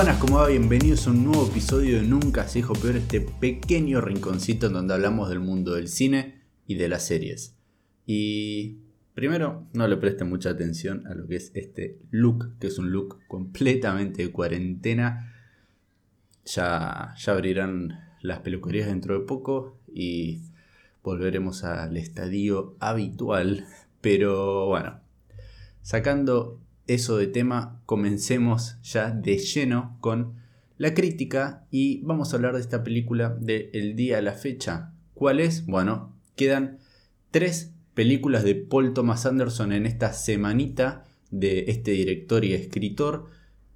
Buenas, ¿cómo va? Bienvenidos a un nuevo episodio de Nunca se dijo peor, este pequeño rinconcito en donde hablamos del mundo del cine y de las series. Y primero, no le presten mucha atención a lo que es este look, que es un look completamente de cuarentena. Ya, ya abrirán las peluquerías dentro de poco y volveremos al estadio habitual. Pero bueno, sacando eso de tema, comencemos ya de lleno con la crítica y vamos a hablar de esta película de El día a la fecha. ¿Cuál es? Bueno, quedan tres películas de Paul Thomas Anderson en esta semanita de este director y escritor.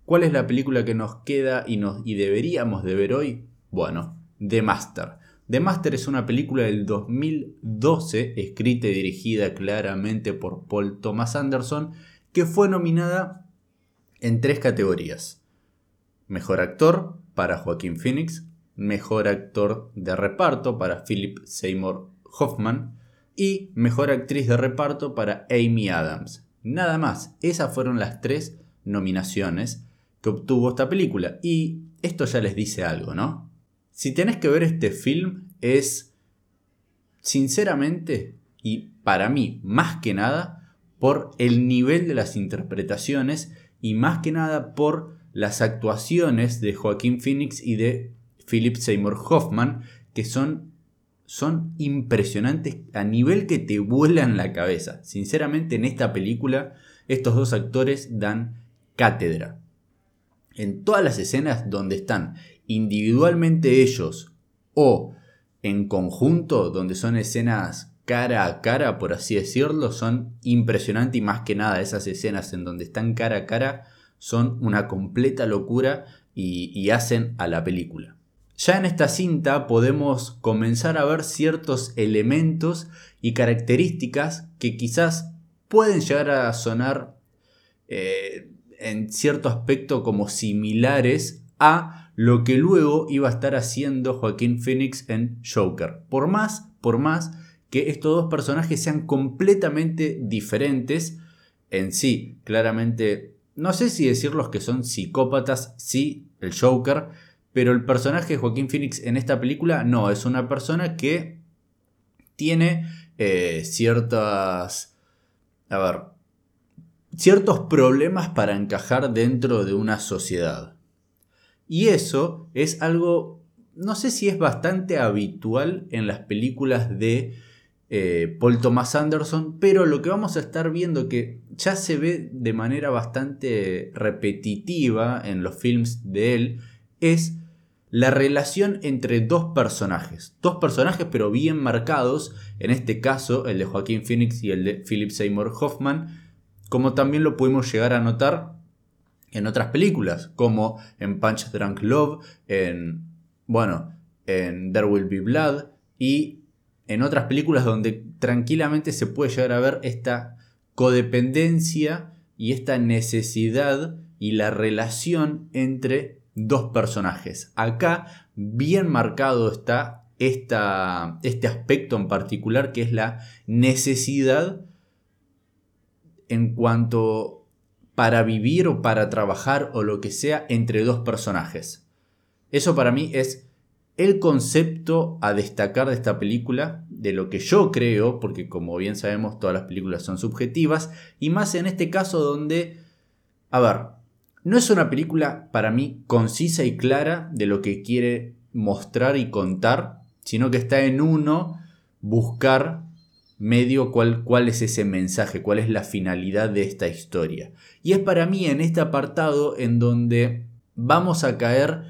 ¿Cuál es la película que nos queda y, nos, y deberíamos de ver hoy? Bueno, The Master. The Master es una película del 2012, escrita y dirigida claramente por Paul Thomas Anderson, que fue nominada en tres categorías. Mejor actor para Joaquín Phoenix, mejor actor de reparto para Philip Seymour Hoffman y mejor actriz de reparto para Amy Adams. Nada más, esas fueron las tres nominaciones que obtuvo esta película. Y esto ya les dice algo, ¿no? Si tenés que ver este film es, sinceramente, y para mí, más que nada, por el nivel de las interpretaciones y más que nada por las actuaciones de Joaquín Phoenix y de Philip Seymour Hoffman, que son, son impresionantes a nivel que te vuelan la cabeza. Sinceramente, en esta película, estos dos actores dan cátedra. En todas las escenas donde están individualmente ellos o en conjunto, donde son escenas cara a cara, por así decirlo, son impresionantes y más que nada esas escenas en donde están cara a cara son una completa locura y, hacen a la película. Ya en esta cinta podemos comenzar a ver ciertos elementos y características que quizás pueden llegar a sonar eh, en cierto aspecto como similares a lo que luego iba a estar haciendo Joaquín Phoenix en Joker. Por más, por más que estos dos personajes sean completamente diferentes en sí. Claramente, no sé si decirlos que son psicópatas, sí, el Joker, pero el personaje de Joaquín Phoenix en esta película no, es una persona que tiene eh, ciertas... A ver, ciertos problemas para encajar dentro de una sociedad. Y eso es algo, no sé si es bastante habitual en las películas de eh, Paul Thomas Anderson, pero lo que vamos a estar viendo que ya se ve de manera bastante repetitiva en los films de él es la relación entre dos personajes. Dos personajes pero bien marcados, en este caso el de Joaquín Phoenix y el de Philip Seymour Hoffman, como también lo pudimos llegar a notar en otras películas, como en Punch Drunk Love, en, bueno, en There Will Be Blood y en otras películas donde tranquilamente se puede llegar a ver esta codependencia y esta necesidad y la relación entre dos personajes. Acá bien marcado está este aspecto en particular que es la necesidad en cuanto para vivir o para trabajar o lo que sea entre dos personajes. Eso para mí es el concepto a destacar de esta película, de lo que yo creo, porque como bien sabemos todas las películas son subjetivas, y más en este caso donde, a ver, no es una película para mí concisa y clara de lo que quiere mostrar y contar, sino que está en uno buscar medio cuál, cuál es ese mensaje, cuál es la finalidad de esta historia. Y es para mí en este apartado en donde vamos a caer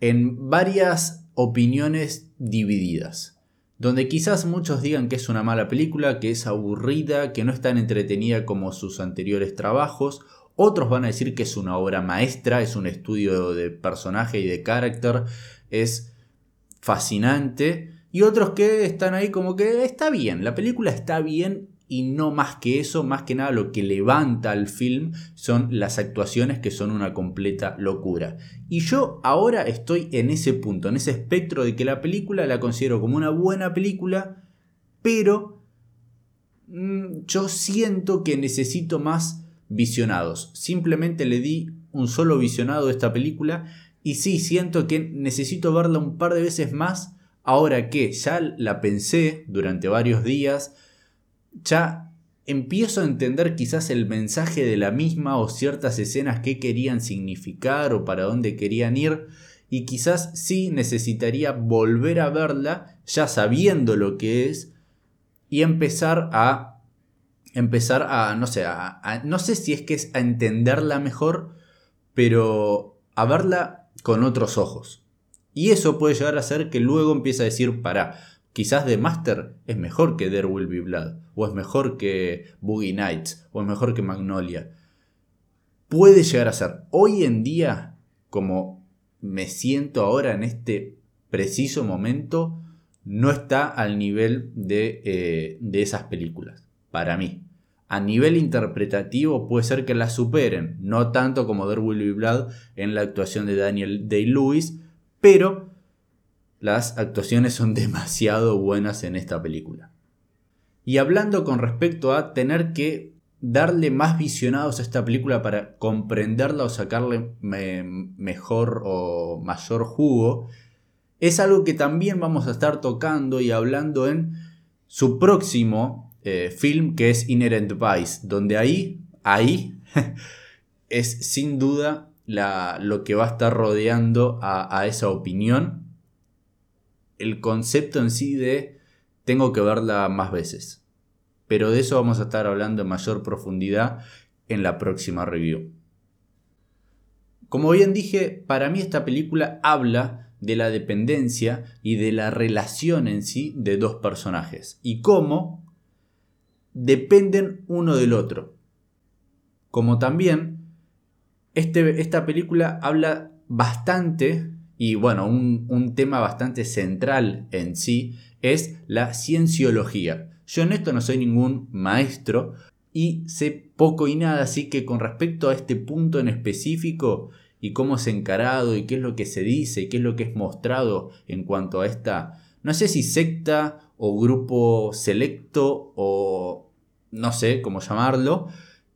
en varias opiniones divididas. Donde quizás muchos digan que es una mala película, que es aburrida, que no es tan entretenida como sus anteriores trabajos. Otros van a decir que es una obra maestra, es un estudio de personaje y de carácter, es fascinante. Y otros que están ahí como que está bien, la película está bien y no más que eso, más que nada lo que levanta al film son las actuaciones que son una completa locura. Y yo ahora estoy en ese punto, en ese espectro de que la película la considero como una buena película, pero mm, yo siento que necesito más visionados. Simplemente le di un solo visionado de esta película y sí, siento que necesito verla un par de veces más ahora que ya la pensé durante varios días, ya empiezo a entender quizás el mensaje de la misma o ciertas escenas que querían significar o para dónde querían ir y quizás sí necesitaría volver a verla ya sabiendo lo que es y empezar a empezar a no sé no sé si es que es a entenderla mejor pero a verla con otros ojos. Y eso puede llegar a ser que luego empiece a decir para quizás The Master es mejor que There Will Be Blood o es mejor que Boogie Nights o es mejor que Magnolia puede llegar a ser hoy en día como me siento ahora en este preciso momento no está al nivel de, eh, de esas películas, para mí. A nivel interpretativo puede ser que la superen, no tanto como There Will Be Blood en la actuación de Daniel Day-Lewis, pero las actuaciones son demasiado buenas en esta película. Y hablando con respecto a tener que darle más visionados a esta película para comprenderla o sacarle mejor o mayor jugo, es algo que también vamos a estar tocando y hablando en su próximo eh, film que es Inherent Vice, donde ahí, ahí es sin duda lo que va a estar rodeando a esa opinión, el concepto en sí de tengo que verla más veces pero de eso vamos a estar hablando en mayor profundidad en la próxima review. Como bien dije, para mí esta película habla de la dependencia y de la relación en sí de dos personajes y cómo dependen uno del otro. Como también este, esta película habla bastante y bueno, un, un tema bastante central en sí es la cienciología. Yo en esto no soy ningún maestro y sé poco y nada, así que con respecto a este punto en específico y cómo es encarado y qué es lo que se dice y qué es lo que es mostrado en cuanto a esta, no sé si secta o grupo selecto o no sé cómo llamarlo,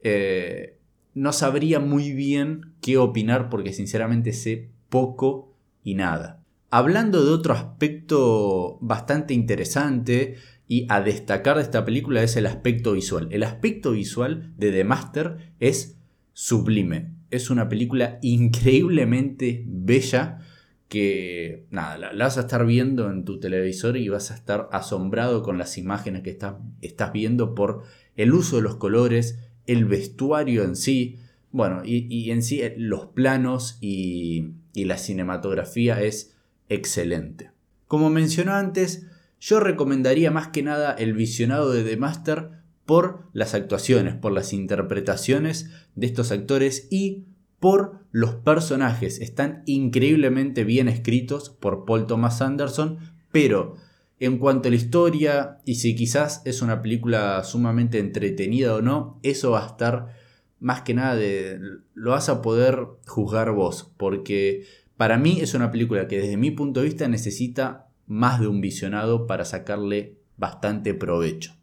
eh, no sabría muy bien qué opinar porque sinceramente sé poco y nada. Hablando de otro aspecto bastante interesante y a destacar de esta película es el aspecto visual. El aspecto visual de The Master es sublime. Es una película increíblemente bella que nada, la, vas a estar viendo en tu televisor y vas a estar asombrado con las imágenes que estás, estás viendo por el uso de los colores, el vestuario en sí, bueno, y, en sí eh, los planos y, la cinematografía es excelente. Como mencioné antes, yo recomendaría más que nada el visionado de The Master por las actuaciones, por las interpretaciones de estos actores y por los personajes. Están increíblemente bien escritos por Paul Thomas Anderson, pero en cuanto a la historia y si quizás es una película sumamente entretenida o no, eso va a estar más que nada lo vas a poder juzgar vos, porque para mí es una película que desde mi punto de vista necesita más de un visionado para sacarle bastante provecho.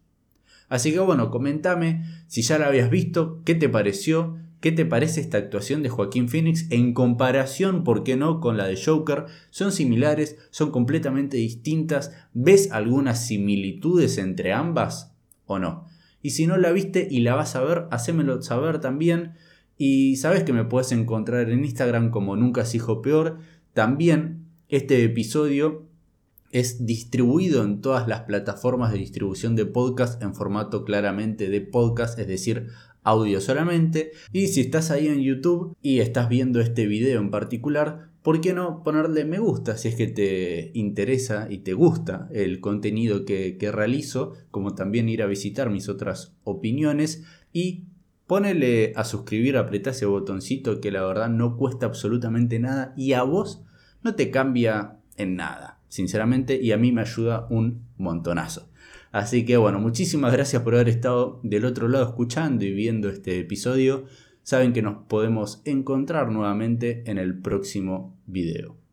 Así que bueno, comentame si ya la habías visto, qué te pareció, qué te parece esta actuación de Joaquín Phoenix en comparación, ¿por qué no?, con la de Joker. ¿Son similares? ¿Son completamente distintas? ¿Ves algunas similitudes entre ambas o no? Y si no la viste y la vas a ver, hacémelo saber también. Y sabes que me puedes encontrar en Instagram como Nunca se hijo peor. También este episodio es distribuido en todas las plataformas de distribución de podcast en formato claramente de podcast, es decir, audio solamente. Y si estás ahí en YouTube y estás viendo este video en particular, ¿por qué no ponerle me gusta si es que te interesa y te gusta el contenido que, realizo? Como también ir a visitar mis otras opiniones y ponele a suscribir, apretá ese botoncito que la verdad no cuesta absolutamente nada y a vos no te cambia en nada sinceramente, y a mí me ayuda un montonazo. Así que bueno, muchísimas gracias por haber estado del otro lado escuchando y viendo este episodio. Saben que nos podemos encontrar nuevamente en el próximo video.